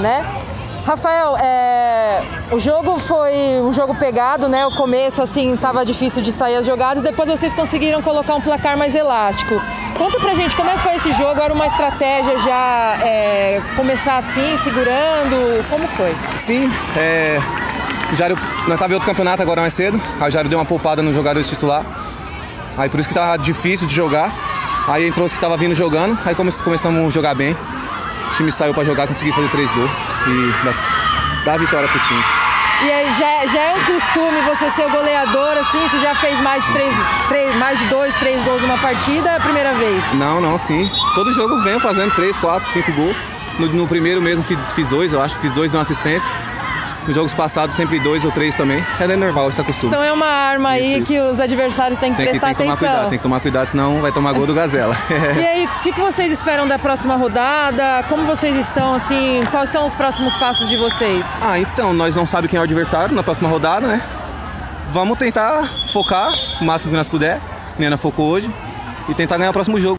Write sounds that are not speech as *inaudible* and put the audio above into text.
né? Rafael, é, o jogo foi um jogo pegado, né? O começo, assim, estava difícil de sair as jogadas, depois vocês conseguiram colocar um placar mais elástico. Conta pra gente como é que foi esse jogo, era uma estratégia já é, começar assim, segurando, como foi? Sim, é, o Jairo, nós estávamos em outro campeonato agora mais cedo, aí o Jairo deu uma poupada no jogador titular, aí por isso que estava difícil de jogar, aí entrou os que estava vindo jogando, aí começamos a jogar bem, time saiu para jogar, consegui fazer três gols e dar a vitória pro time. E aí, já, já, é um costume você ser o goleador, assim? Você já fez mais de, três, três, mais de dois, três gols numa partida? É a primeira vez? Não, não, sim. Todo jogo venho fazendo três, quatro, cinco gols. No, no primeiro mesmo fiz dois, eu acho, fiz dois de uma assistência. Nos jogos passados, sempre dois ou três também. É normal, isso costume. Então é uma arma aí isso, que os adversários têm que tem prestar que, tem que atenção. Cuidado, tem que tomar cuidado, senão vai tomar gol do Gazela. *laughs* e aí, o que, que vocês esperam da próxima rodada? Como vocês estão, assim, quais são os próximos passos de vocês? Ah, então, nós não sabemos quem é o adversário na próxima rodada, né? Vamos tentar focar o máximo que nós puder. A Nena focou hoje. E tentar ganhar o próximo jogo.